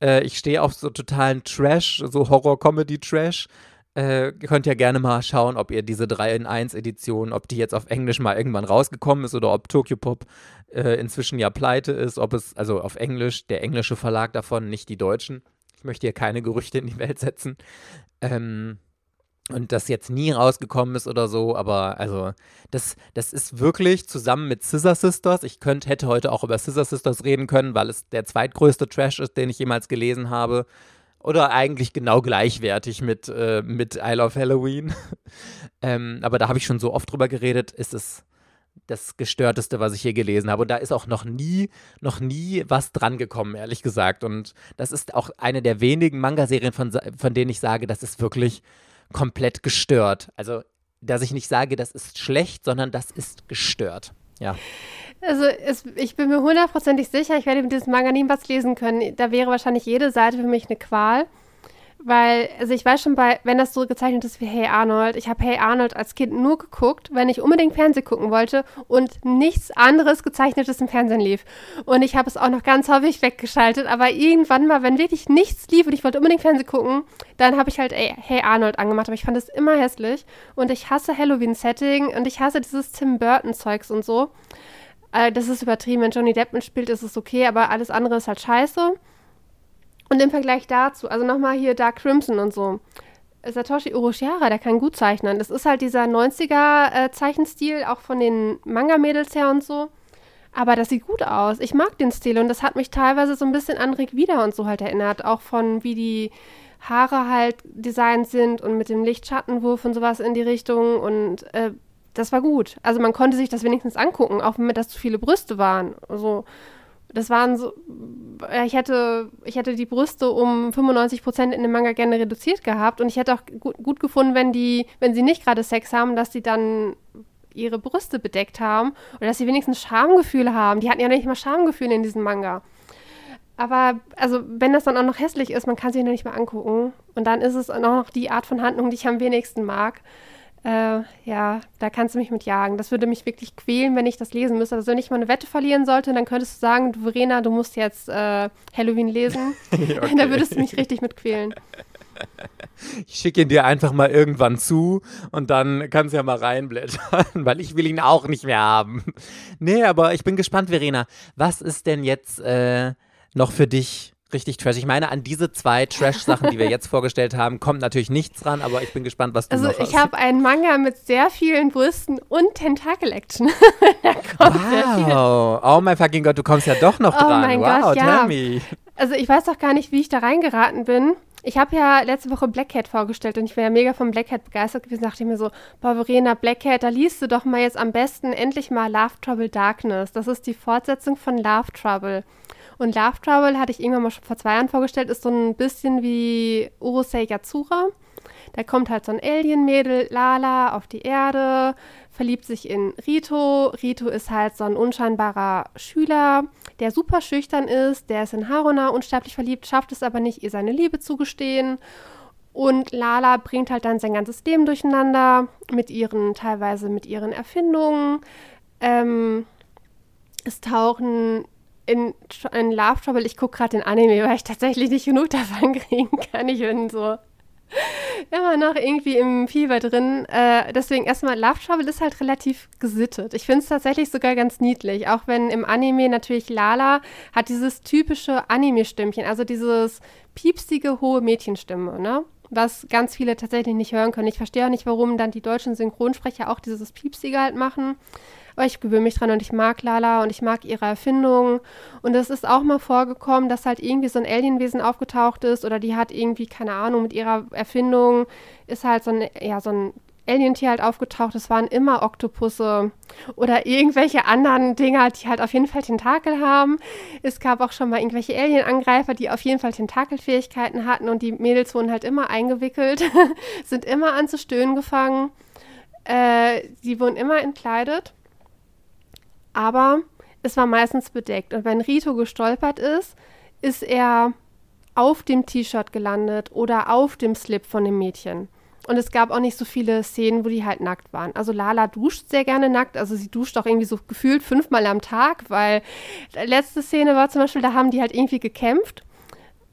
Speaker 1: äh, ich stehe auf so totalen Trash, so Horror-Comedy-Trash, äh, könnt ja gerne mal schauen, ob ihr diese 3 in 1 Edition, ob die jetzt auf Englisch mal irgendwann rausgekommen ist oder ob Tokyo Pop äh, inzwischen ja pleite ist, ob es, also auf Englisch, der englische Verlag davon, nicht die deutschen. Ich möchte hier keine Gerüchte in die Welt setzen. Ähm, und das jetzt nie rausgekommen ist oder so, aber also das, das ist wirklich zusammen mit Scissor Sisters. Ich könnte, hätte heute auch über Scissor Sisters reden können, weil es der zweitgrößte Trash ist, den ich jemals gelesen habe oder eigentlich genau gleichwertig mit, äh, mit I Love Halloween. ähm, aber da habe ich schon so oft drüber geredet, ist es das gestörteste, was ich hier gelesen habe. Und da ist auch noch nie, noch nie was dran gekommen, ehrlich gesagt. Und das ist auch eine der wenigen Manga-Serien, von, von denen ich sage, das ist wirklich komplett gestört. Also, dass ich nicht sage, das ist schlecht, sondern das ist gestört. Ja.
Speaker 2: Also es, ich bin mir hundertprozentig sicher, ich werde mit diesem Manga nie was lesen können. Da wäre wahrscheinlich jede Seite für mich eine Qual. Weil, also ich weiß schon bei, wenn das so gezeichnet ist wie Hey Arnold, ich habe Hey Arnold als Kind nur geguckt, wenn ich unbedingt Fernsehen gucken wollte und nichts anderes gezeichnetes im Fernsehen lief. Und ich habe es auch noch ganz häufig weggeschaltet, aber irgendwann mal, wenn wirklich nichts lief und ich wollte unbedingt Fernsehen gucken, dann habe ich halt ey, Hey Arnold angemacht, aber ich fand es immer hässlich und ich hasse Halloween-Setting und ich hasse dieses Tim Burton-Zeugs und so. Äh, das ist übertrieben. Wenn Johnny Depp mitspielt, ist es okay, aber alles andere ist halt scheiße. Und im Vergleich dazu, also nochmal hier Dark Crimson und so. Satoshi Uroshiara, der kann gut zeichnen. Das ist halt dieser 90er-Zeichenstil, äh, auch von den Manga-Mädels her und so. Aber das sieht gut aus. Ich mag den Stil und das hat mich teilweise so ein bisschen an Rick Wieder und so halt erinnert. Auch von wie die Haare halt designt sind und mit dem Lichtschattenwurf und sowas in die Richtung. Und äh, das war gut. Also man konnte sich das wenigstens angucken, auch wenn mir das zu viele Brüste waren. Also Das waren so, ich hätte, ich hätte die Brüste um 95 Prozent in dem Manga gerne reduziert gehabt und ich hätte auch gut, gut gefunden, wenn die, wenn sie nicht gerade Sex haben, dass sie dann ihre Brüste bedeckt haben oder dass sie wenigstens Schamgefühle haben. Die hatten ja nicht mal Schamgefühle in diesem Manga. Aber also, wenn das dann auch noch hässlich ist, man kann sich noch nicht mal angucken. Und dann ist es auch noch die Art von Handlung, die ich am wenigsten mag. Äh, ja, da kannst du mich mit jagen. Das würde mich wirklich quälen, wenn ich das lesen müsste. Also wenn ich mal eine Wette verlieren sollte, dann könntest du sagen, du, Verena, du musst jetzt äh, Halloween lesen. okay. da würdest du mich richtig mit quälen.
Speaker 1: Ich schicke ihn dir einfach mal irgendwann zu und dann kannst du ja mal reinblättern, weil ich will ihn auch nicht mehr haben. Nee, aber ich bin gespannt, Verena. Was ist denn jetzt äh, noch für dich richtig Trash. Ich meine, an diese zwei Trash-Sachen, die wir jetzt vorgestellt haben, kommt natürlich nichts ran, aber ich bin gespannt, was du
Speaker 2: also
Speaker 1: noch hast.
Speaker 2: Also ich habe einen Manga mit sehr vielen Brüsten und Tentakel-Action.
Speaker 1: wow. Oh mein fucking Gott, du kommst ja doch noch
Speaker 2: oh
Speaker 1: dran.
Speaker 2: Mein
Speaker 1: wow,
Speaker 2: Gott,
Speaker 1: tell
Speaker 2: ja.
Speaker 1: me.
Speaker 2: Also ich weiß doch gar nicht, wie ich da reingeraten bin. Ich habe ja letzte Woche Black Cat vorgestellt und ich war ja mega von Black Cat begeistert gewesen. Da dachte ich mir so, boah, Verena, Black Cat, da liest du doch mal jetzt am besten endlich mal Love Trouble Darkness. Das ist die Fortsetzung von Love Trouble. Und Love Trouble hatte ich irgendwann mal schon vor zwei Jahren vorgestellt, ist so ein bisschen wie Urusei Yatsura. Da kommt halt so ein Alien-Mädel, Lala, auf die Erde, verliebt sich in Rito. Rito ist halt so ein unscheinbarer Schüler, der super schüchtern ist. Der ist in Haruna unsterblich verliebt, schafft es aber nicht, ihr seine Liebe zugestehen. Und Lala bringt halt dann sein ganzes Leben durcheinander mit ihren, teilweise mit ihren Erfindungen. Ähm, es tauchen in, in Love Trouble, ich gucke gerade den Anime, weil ich tatsächlich nicht genug davon kriegen kann. Ich bin so immer noch irgendwie im Fieber drin. Äh, deswegen erstmal, Love Trouble ist halt relativ gesittet. Ich finde es tatsächlich sogar ganz niedlich, auch wenn im Anime natürlich Lala hat dieses typische Anime-Stimmchen, also dieses piepsige, hohe Mädchenstimme, ne? Was ganz viele tatsächlich nicht hören können. Ich verstehe auch nicht, warum dann die deutschen Synchronsprecher auch dieses Piepsige halt machen. Aber ich gewöhne mich dran und ich mag Lala und ich mag ihre Erfindungen. Und es ist auch mal vorgekommen, dass halt irgendwie so ein Alienwesen aufgetaucht ist oder die hat irgendwie, keine Ahnung, mit ihrer Erfindung ist halt so ein, ja, so ein Alientier halt aufgetaucht. Es waren immer Oktopusse oder irgendwelche anderen Dinger, die halt auf jeden Fall Tentakel haben. Es gab auch schon mal irgendwelche Alienangreifer, die auf jeden Fall Tentakelfähigkeiten hatten und die Mädels wurden halt immer eingewickelt, sind immer an zu stöhnen gefangen. Äh, sie wurden immer entkleidet aber es war meistens bedeckt. Und wenn Rito gestolpert ist, ist er auf dem T-Shirt gelandet oder auf dem Slip von dem Mädchen. Und es gab auch nicht so viele Szenen, wo die halt nackt waren. Also Lala duscht sehr gerne nackt. Also sie duscht auch irgendwie so gefühlt fünfmal am Tag, weil letzte Szene war zum Beispiel, da haben die halt irgendwie gekämpft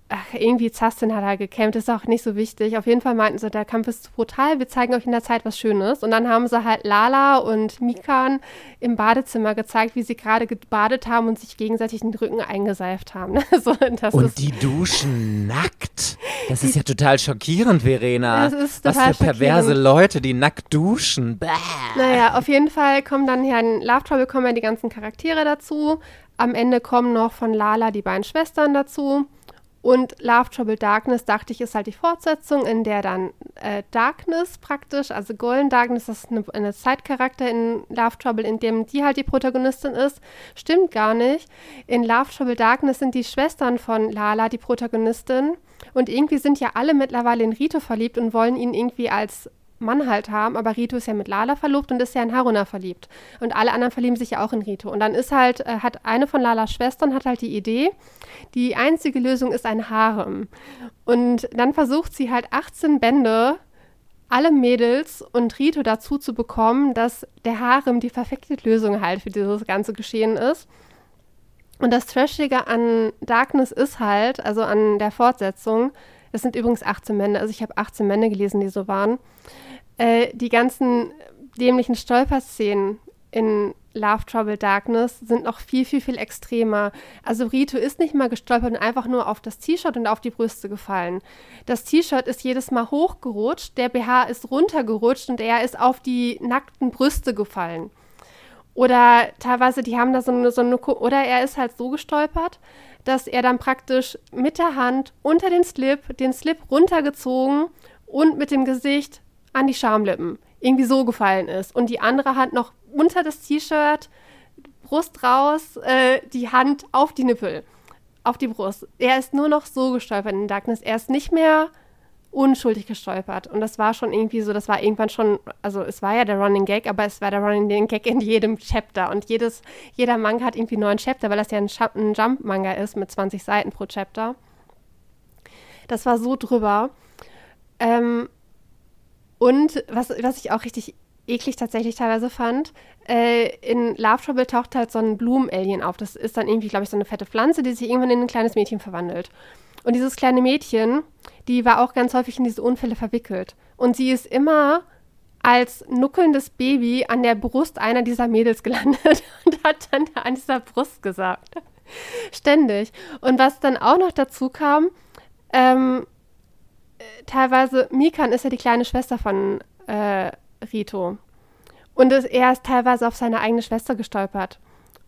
Speaker 2: ach, irgendwie Zastin hat halt gekämpft, ist auch nicht so wichtig. Auf jeden Fall meinten sie, der Kampf ist brutal, wir zeigen euch in der Zeit was Schönes. Und dann haben sie halt Lala und Mikan im Badezimmer gezeigt, wie sie gerade gebadet haben und sich gegenseitig den Rücken eingeseift haben. so,
Speaker 1: und die duschen nackt. Das ist ja total schockierend, Verena.
Speaker 2: Das ist total
Speaker 1: was für perverse Leute, die nackt duschen. Bäh.
Speaker 2: Naja, auf jeden Fall kommen dann hier in Love Trouble kommen ja die ganzen Charaktere dazu. Am Ende kommen noch von Lala die beiden Schwestern dazu. Und Love Trouble Darkness, dachte ich, ist halt die Fortsetzung, in der dann äh, Darkness praktisch, also Golden Darkness, das ist eine, eine Zeitcharakter in Love Trouble, in dem die halt die Protagonistin ist. Stimmt gar nicht. In Love Trouble Darkness sind die Schwestern von Lala die Protagonistin. Und irgendwie sind ja alle mittlerweile in Rito verliebt und wollen ihn irgendwie als Mann halt haben, aber Rito ist ja mit Lala verlobt und ist ja in Haruna verliebt. Und alle anderen verlieben sich ja auch in Rito. Und dann ist halt, äh, hat eine von Lalas Schwestern hat halt die Idee, die einzige Lösung ist ein Harem. Und dann versucht sie halt 18 Bände alle Mädels und Rito dazu zu bekommen, dass der Harem die perfekte Lösung halt für dieses ganze Geschehen ist. Und das Trashige an Darkness ist halt, also an der Fortsetzung, es sind übrigens 18 Männer, also ich habe 18 Männer gelesen, die so waren. Äh, die ganzen dämlichen Stolperszenen in Love Trouble Darkness sind noch viel, viel, viel extremer. Also Rito ist nicht mal gestolpert und einfach nur auf das T-Shirt und auf die Brüste gefallen. Das T-Shirt ist jedes Mal hochgerutscht, der BH ist runtergerutscht und er ist auf die nackten Brüste gefallen. Oder teilweise, die haben da so eine, so eine, oder er ist halt so gestolpert, dass er dann praktisch mit der Hand unter den Slip, den Slip runtergezogen und mit dem Gesicht an die Schamlippen irgendwie so gefallen ist. Und die andere Hand noch unter das T-Shirt, Brust raus, äh, die Hand auf die Nippel, auf die Brust. Er ist nur noch so gestolpert in Darkness. Er ist nicht mehr unschuldig gestolpert. Und das war schon irgendwie so, das war irgendwann schon, also es war ja der Running Gag, aber es war der Running Gag in jedem Chapter. Und jedes, jeder Manga hat irgendwie neuen Chapter, weil das ja ein, ein Jump-Manga ist mit 20 Seiten pro Chapter. Das war so drüber. Ähm, und was, was ich auch richtig eklig tatsächlich teilweise fand, äh, in Love Trouble taucht halt so ein Blumen-Alien auf. Das ist dann irgendwie, glaube ich, so eine fette Pflanze, die sich irgendwann in ein kleines Mädchen verwandelt. Und dieses kleine Mädchen, die war auch ganz häufig in diese Unfälle verwickelt. Und sie ist immer als nuckelndes Baby an der Brust einer dieser Mädels gelandet und hat dann an dieser Brust gesagt. Ständig. Und was dann auch noch dazu kam, ähm, teilweise, Mikan ist ja die kleine Schwester von äh, Rito. Und es, er ist teilweise auf seine eigene Schwester gestolpert.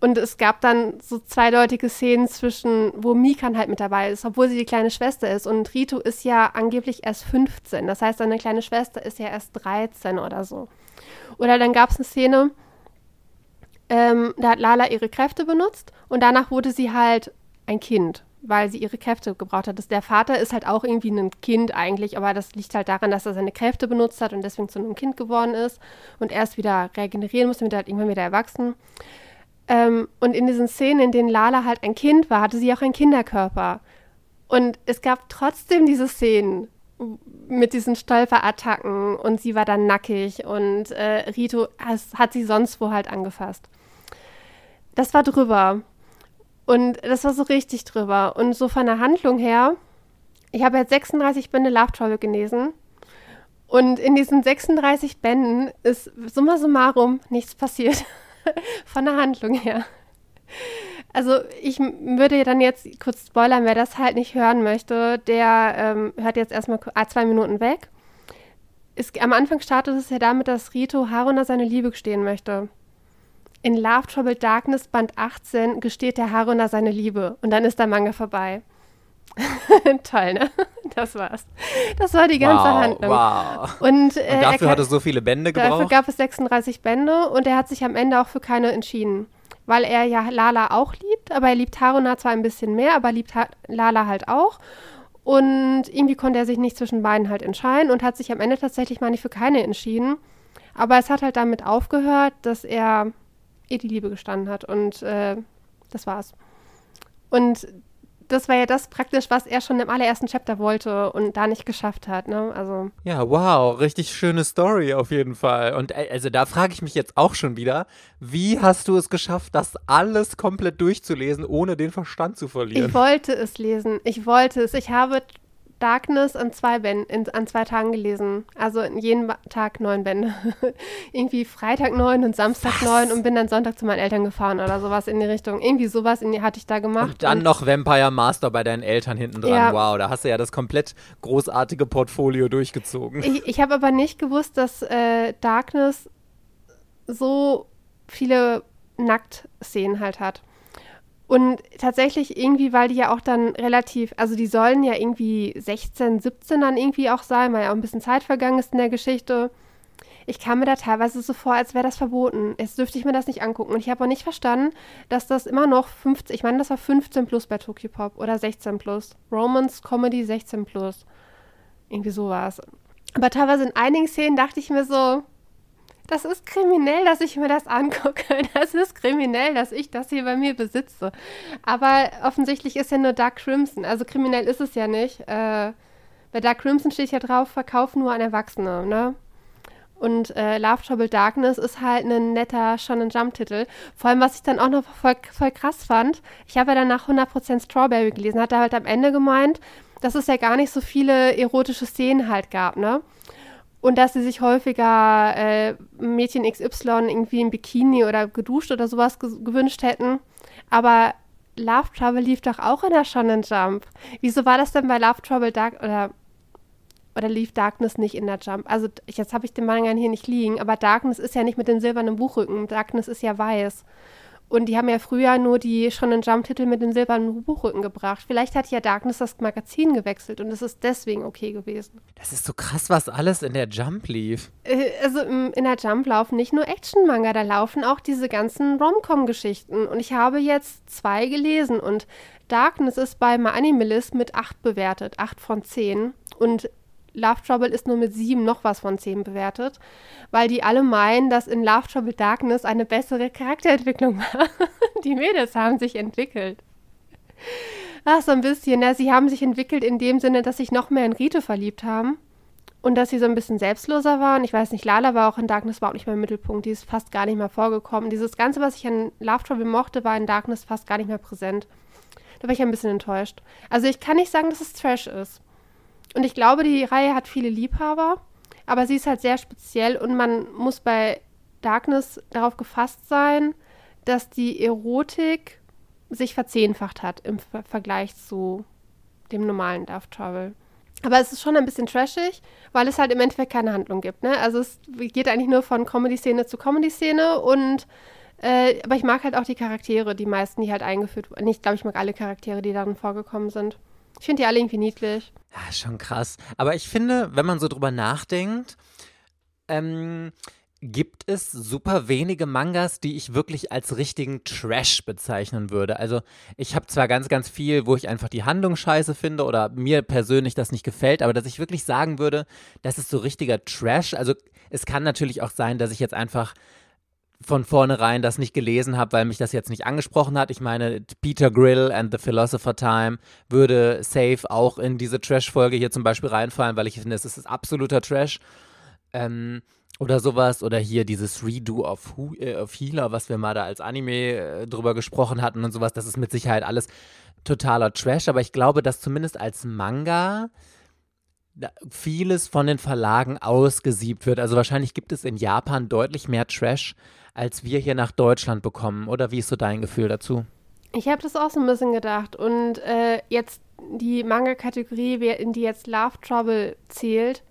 Speaker 2: Und es gab dann so zweideutige Szenen zwischen, wo Mikan halt mit dabei ist, obwohl sie die kleine Schwester ist. Und Rito ist ja angeblich erst 15. Das heißt, seine kleine Schwester ist ja erst 13 oder so. Oder dann gab es eine Szene, ähm, da hat Lala ihre Kräfte benutzt und danach wurde sie halt ein Kind weil sie ihre Kräfte gebraucht hat. Das, der Vater ist halt auch irgendwie ein Kind eigentlich, aber das liegt halt daran, dass er seine Kräfte benutzt hat und deswegen zu einem Kind geworden ist und erst wieder regenerieren musste, damit er halt irgendwann wieder erwachsen. Ähm, und in diesen Szenen, in denen Lala halt ein Kind war, hatte sie auch einen Kinderkörper. Und es gab trotzdem diese Szenen mit diesen Stolperattacken und sie war dann nackig und äh, Rito hat sie sonst wo halt angefasst. Das war drüber. Und das war so richtig drüber. Und so von der Handlung her, ich habe jetzt 36 Bände Love Trouble gelesen. Und in diesen 36 Bänden ist summa summarum nichts passiert. von der Handlung her. Also ich würde dann jetzt kurz spoilern, wer das halt nicht hören möchte, der ähm, hört jetzt erstmal zwei Minuten weg. Ist, am Anfang startet es ja damit, dass Rito Haruna seine Liebe gestehen möchte in Love Troubled Darkness Band 18 gesteht der Haruna seine Liebe und dann ist der Manga vorbei. Toll, ne? Das war's. Das war die ganze
Speaker 1: wow,
Speaker 2: Handlung.
Speaker 1: Wow.
Speaker 2: Und,
Speaker 1: äh, und dafür hat es so viele Bände gebraucht?
Speaker 2: Dafür gab es 36 Bände und er hat sich am Ende auch für keine entschieden. Weil er ja Lala auch liebt, aber er liebt Haruna zwar ein bisschen mehr, aber liebt ha Lala halt auch. Und irgendwie konnte er sich nicht zwischen beiden halt entscheiden und hat sich am Ende tatsächlich mal nicht für keine entschieden. Aber es hat halt damit aufgehört, dass er ihr die Liebe gestanden hat. Und äh, das war's. Und das war ja das praktisch, was er schon im allerersten Chapter wollte und da nicht geschafft hat. Ne? Also.
Speaker 1: Ja, wow, richtig schöne Story auf jeden Fall. Und äh, also da frage ich mich jetzt auch schon wieder, wie hast du es geschafft, das alles komplett durchzulesen, ohne den Verstand zu verlieren?
Speaker 2: Ich wollte es lesen. Ich wollte es. Ich habe Darkness an zwei, Bänden, an zwei Tagen gelesen. Also jeden Tag neun Bände. Irgendwie Freitag neun und Samstag neun und bin dann Sonntag zu meinen Eltern gefahren oder sowas in die Richtung. Irgendwie sowas in die, hatte ich da gemacht.
Speaker 1: Und dann und noch Vampire Master bei deinen Eltern hinten dran. Ja. Wow, da hast du ja das komplett großartige Portfolio durchgezogen.
Speaker 2: Ich, ich habe aber nicht gewusst, dass äh, Darkness so viele Nacktszenen halt hat. Und tatsächlich irgendwie, weil die ja auch dann relativ, also die sollen ja irgendwie 16, 17 dann irgendwie auch sein, weil ja auch ein bisschen Zeit vergangen ist in der Geschichte. Ich kam mir da teilweise so vor, als wäre das verboten. Jetzt dürfte ich mir das nicht angucken. Und ich habe auch nicht verstanden, dass das immer noch 15, ich meine, das war 15 plus bei Tokyo Pop oder 16 plus. Romance Comedy 16 plus. Irgendwie sowas. Aber teilweise in einigen Szenen dachte ich mir so, das ist kriminell, dass ich mir das angucke. Das ist kriminell, dass ich das hier bei mir besitze. Aber offensichtlich ist ja nur Dark Crimson. Also kriminell ist es ja nicht. Äh, bei Dark Crimson steht ja drauf, Verkauf nur an Erwachsene, ne? Und äh, Love Trouble Darkness ist halt ein netter Shonen Jump Titel. Vor allem, was ich dann auch noch voll, voll krass fand, ich habe ja danach 100% Strawberry gelesen, hat er halt am Ende gemeint, dass es ja gar nicht so viele erotische Szenen halt gab, ne? Und dass sie sich häufiger äh, Mädchen XY irgendwie im Bikini oder geduscht oder sowas ge gewünscht hätten. Aber Love Trouble lief doch auch in der Shonen Jump. Wieso war das denn bei Love Trouble Dark oder oder lief Darkness nicht in der Jump? Also jetzt habe ich den Manga hier nicht liegen, aber Darkness ist ja nicht mit dem silbernen Buchrücken. Darkness ist ja weiß. Und die haben ja früher nur die schon einen Jump-Titel mit dem silbernen Buchrücken gebracht. Vielleicht hat ja Darkness das Magazin gewechselt und es ist deswegen okay gewesen.
Speaker 1: Das ist so krass, was alles in der Jump lief.
Speaker 2: Äh, also in der Jump laufen nicht nur Action-Manga, da laufen auch diese ganzen Rom-Com-Geschichten. Und ich habe jetzt zwei gelesen und Darkness ist bei My Animalist mit 8 bewertet, 8 von 10. Und Love Trouble ist nur mit 7 noch was von 10 bewertet, weil die alle meinen, dass in Love Trouble Darkness eine bessere Charakterentwicklung war. die Mädels haben sich entwickelt. Ach, so ein bisschen. Ja, sie haben sich entwickelt in dem Sinne, dass sich noch mehr in Rite verliebt haben. Und dass sie so ein bisschen selbstloser waren. Ich weiß nicht, Lala war auch in Darkness überhaupt nicht mehr im Mittelpunkt. Die ist fast gar nicht mehr vorgekommen. Dieses Ganze, was ich an Love Trouble mochte, war in Darkness fast gar nicht mehr präsent. Da war ich ein bisschen enttäuscht. Also ich kann nicht sagen, dass es Trash ist. Und ich glaube, die Reihe hat viele Liebhaber, aber sie ist halt sehr speziell und man muss bei Darkness darauf gefasst sein, dass die Erotik sich verzehnfacht hat im Ver Vergleich zu dem normalen Dark Travel. Aber es ist schon ein bisschen trashig, weil es halt im Endeffekt keine Handlung gibt. Ne? Also es geht eigentlich nur von Comedy-Szene zu Comedy-Szene und äh, aber ich mag halt auch die Charaktere, die meisten, die halt eingeführt wurden. Ich glaube, ich mag alle Charaktere, die darin vorgekommen sind. Ich finde die alle irgendwie niedlich.
Speaker 1: Ja, schon krass. Aber ich finde, wenn man so drüber nachdenkt, ähm, gibt es super wenige Mangas, die ich wirklich als richtigen Trash bezeichnen würde. Also ich habe zwar ganz, ganz viel, wo ich einfach die Handlung scheiße finde oder mir persönlich das nicht gefällt, aber dass ich wirklich sagen würde, das ist so richtiger Trash. Also es kann natürlich auch sein, dass ich jetzt einfach von vornherein das nicht gelesen habe, weil mich das jetzt nicht angesprochen hat. Ich meine, Peter Grill and the Philosopher Time würde safe auch in diese Trash-Folge hier zum Beispiel reinfallen, weil ich finde, es ist absoluter Trash. Ähm, oder sowas. Oder hier dieses Redo of, Hu äh, of Healer, was wir mal da als Anime äh, drüber gesprochen hatten und sowas. Das ist mit Sicherheit alles totaler Trash. Aber ich glaube, dass zumindest als Manga vieles von den Verlagen ausgesiebt wird. Also wahrscheinlich gibt es in Japan deutlich mehr Trash, als wir hier nach Deutschland bekommen. Oder wie ist so dein Gefühl dazu?
Speaker 2: Ich habe das auch so ein bisschen gedacht. Und äh, jetzt die Manga-Kategorie, in die jetzt Love Trouble zählt,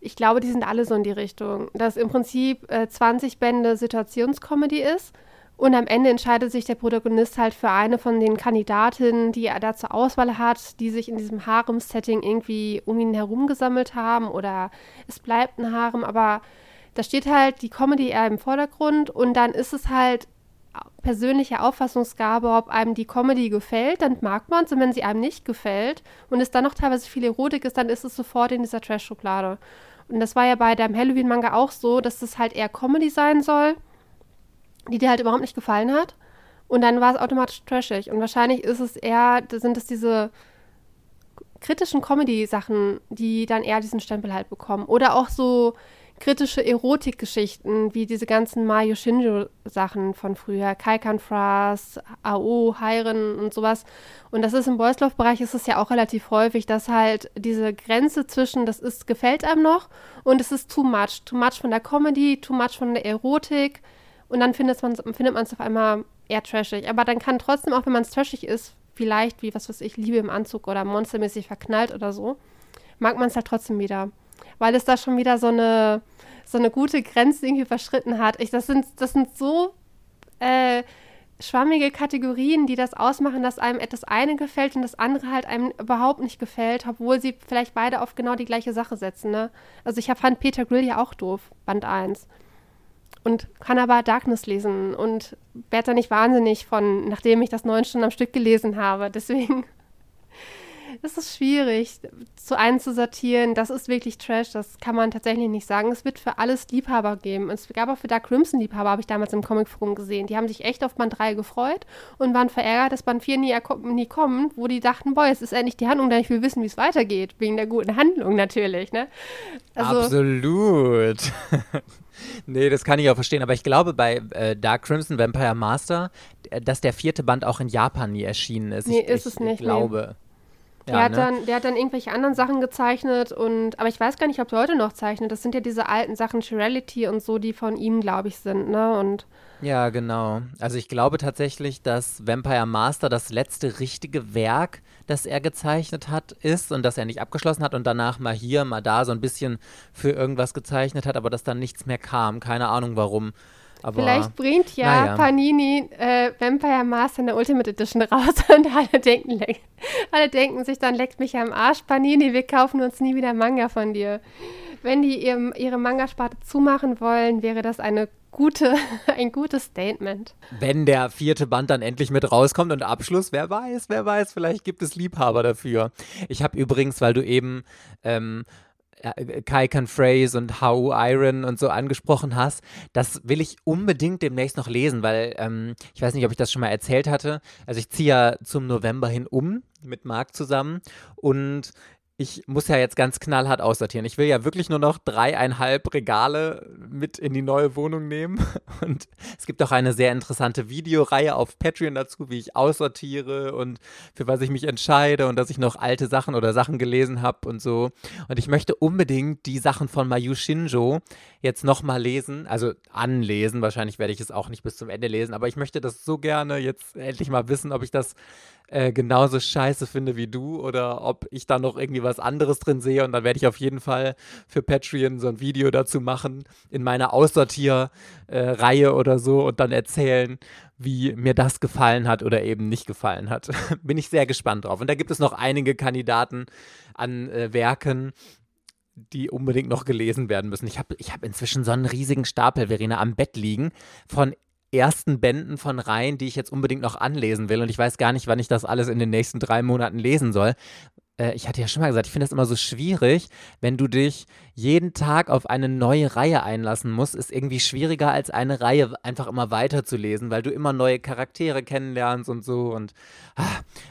Speaker 2: ich glaube, die sind alle so in die Richtung. Dass im Prinzip äh, 20 Bände Situationscomedy ist und am Ende entscheidet sich der Protagonist halt für eine von den Kandidatinnen, die er da zur Auswahl hat, die sich in diesem Harem-Setting irgendwie um ihn herum gesammelt haben oder es bleibt ein Harem, aber da steht halt die Comedy eher im Vordergrund und dann ist es halt persönliche Auffassungsgabe, ob einem die Comedy gefällt, dann mag man es und wenn sie einem nicht gefällt und es dann noch teilweise viel Erotik ist, dann ist es sofort in dieser Trash-Schublade. Und das war ja bei deinem Halloween-Manga auch so, dass es halt eher Comedy sein soll die dir halt überhaupt nicht gefallen hat. Und dann war es automatisch trashig. Und wahrscheinlich ist es eher, sind es diese kritischen Comedy-Sachen, die dann eher diesen Stempel halt bekommen. Oder auch so kritische Erotikgeschichten, wie diese ganzen Mario Shinjo-Sachen von früher, Kaikan Fras, AO, Heiren und sowas. Und das ist im Boys Love-Bereich ist es ja auch relativ häufig, dass halt diese Grenze zwischen, das ist, gefällt einem noch und es ist too much. Too much von der Comedy, too much von der Erotik und dann findet man es auf einmal eher trashig. Aber dann kann trotzdem, auch wenn man es trashig ist, vielleicht wie, was weiß ich, Liebe im Anzug oder monstermäßig verknallt oder so, mag man es halt trotzdem wieder. Weil es da schon wieder so eine, so eine gute Grenze irgendwie verschritten hat. Ich, das, sind, das sind so äh, schwammige Kategorien, die das ausmachen, dass einem etwas eine gefällt und das andere halt einem überhaupt nicht gefällt, obwohl sie vielleicht beide auf genau die gleiche Sache setzen. Ne? Also ich fand Peter Grill ja auch doof, Band 1 und kann aber Darkness lesen und werde da nicht wahnsinnig von, nachdem ich das neun Stunden am Stück gelesen habe. Deswegen ist es schwierig, zu einzusortieren. Das ist wirklich Trash, das kann man tatsächlich nicht sagen. Es wird für alles Liebhaber geben. Es gab auch für Dark Crimson Liebhaber, habe ich damals im Comicforum gesehen. Die haben sich echt auf Band 3 gefreut und waren verärgert, dass Band 4 nie, nie kommt, wo die dachten, boah, es ist endlich die Handlung, denn ich will wissen, wie es weitergeht. Wegen der guten Handlung natürlich, ne?
Speaker 1: Also, Absolut. nee, das kann ich auch verstehen. Aber ich glaube, bei äh, Dark Crimson Vampire Master, äh, dass der vierte Band auch in Japan nie erschienen ist.
Speaker 2: Nee,
Speaker 1: ich,
Speaker 2: ist es nicht.
Speaker 1: Ich glaube.
Speaker 2: Nee. Der, ja, hat ne? dann, der hat dann irgendwelche anderen Sachen gezeichnet und aber ich weiß gar nicht, ob er heute noch zeichnet. Das sind ja diese alten Sachen Chirality und so, die von ihm, glaube ich, sind, ne? Und
Speaker 1: ja, genau. Also ich glaube tatsächlich, dass Vampire Master das letzte richtige Werk, das er gezeichnet hat, ist und das er nicht abgeschlossen hat und danach mal hier, mal da so ein bisschen für irgendwas gezeichnet hat, aber dass dann nichts mehr kam. Keine Ahnung warum. Aber,
Speaker 2: Vielleicht bringt ja
Speaker 1: naja.
Speaker 2: Panini äh, Vampire Master in der Ultimate Edition raus und alle denken, alle denken sich dann, leckt mich am Arsch, Panini, wir kaufen uns nie wieder Manga von dir. Wenn die ihr, ihre Manga-Sparte zumachen wollen, wäre das eine gute, ein gutes Statement.
Speaker 1: Wenn der vierte Band dann endlich mit rauskommt und Abschluss, wer weiß, wer weiß, vielleicht gibt es Liebhaber dafür. Ich habe übrigens, weil du eben ähm, äh, Kai Can Phrase und How Iron und so angesprochen hast, das will ich unbedingt demnächst noch lesen, weil ähm, ich weiß nicht, ob ich das schon mal erzählt hatte. Also ich ziehe ja zum November hin um mit Marc zusammen und ich muss ja jetzt ganz knallhart aussortieren. Ich will ja wirklich nur noch dreieinhalb Regale mit in die neue Wohnung nehmen. Und es gibt auch eine sehr interessante Videoreihe auf Patreon dazu, wie ich aussortiere und für was ich mich entscheide und dass ich noch alte Sachen oder Sachen gelesen habe und so. Und ich möchte unbedingt die Sachen von Mayu Shinjo jetzt nochmal lesen, also anlesen. Wahrscheinlich werde ich es auch nicht bis zum Ende lesen, aber ich möchte das so gerne jetzt endlich mal wissen, ob ich das äh, genauso scheiße finde wie du oder ob ich da noch irgendwie was anderes drin sehe und dann werde ich auf jeden Fall für Patreon so ein Video dazu machen in meiner Aussortier-Reihe oder so und dann erzählen, wie mir das gefallen hat oder eben nicht gefallen hat. Bin ich sehr gespannt drauf. Und da gibt es noch einige Kandidaten an äh, Werken, die unbedingt noch gelesen werden müssen. Ich habe ich hab inzwischen so einen riesigen Stapel, Verena, am Bett liegen von ersten Bänden von Reihen, die ich jetzt unbedingt noch anlesen will. Und ich weiß gar nicht, wann ich das alles in den nächsten drei Monaten lesen soll. Äh, ich hatte ja schon mal gesagt, ich finde das immer so schwierig, wenn du dich jeden Tag auf eine neue Reihe einlassen musst, ist irgendwie schwieriger als eine Reihe einfach immer weiterzulesen, weil du immer neue Charaktere kennenlernst und so. Und ah,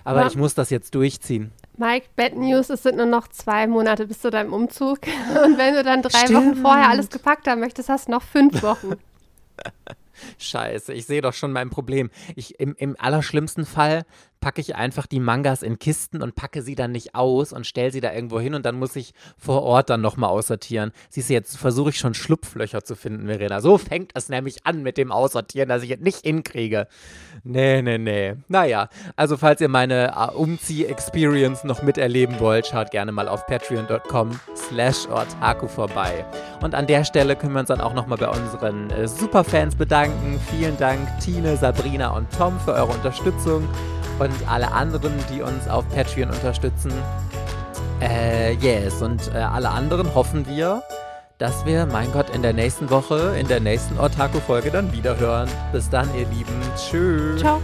Speaker 1: aber
Speaker 2: Ja.
Speaker 1: ich muss das jetzt durchziehen.
Speaker 2: Mike, Bad News, es sind nur noch zwei Monate bis zu deinem Umzug. Und wenn du dann drei
Speaker 1: Stimmt.
Speaker 2: Wochen vorher alles gepackt haben möchtest, hast du noch fünf Wochen.
Speaker 1: Scheiße, ich sehe doch schon mein Problem. Ich, im, Im allerschlimmsten Fall packe ich einfach die Mangas in Kisten und packe sie dann nicht aus und stelle sie da irgendwo hin und dann muss ich vor Ort dann nochmal aussortieren. Siehst du, jetzt versuche ich schon Schlupflöcher zu finden, Verena. So fängt es nämlich an mit dem Aussortieren, dass ich es nicht hinkriege. Nee, nee, nee. Naja, also falls ihr meine äh, Umzieh-Experience noch miterleben wollt, schaut gerne mal auf patreon.com slash ortaku vorbei. Und an der Stelle können wir uns dann auch nochmal bei unseren äh, Superfans bedanken. Vielen Dank Tine, Sabrina und Tom für eure Unterstützung und alle anderen, die uns auf Patreon unterstützen. Äh, yes, und äh, alle anderen hoffen wir, dass wir, mein Gott, in der nächsten Woche, in der nächsten Ortaku-Folge dann wieder hören. Bis dann, ihr Lieben. Tschüss.
Speaker 2: Ciao.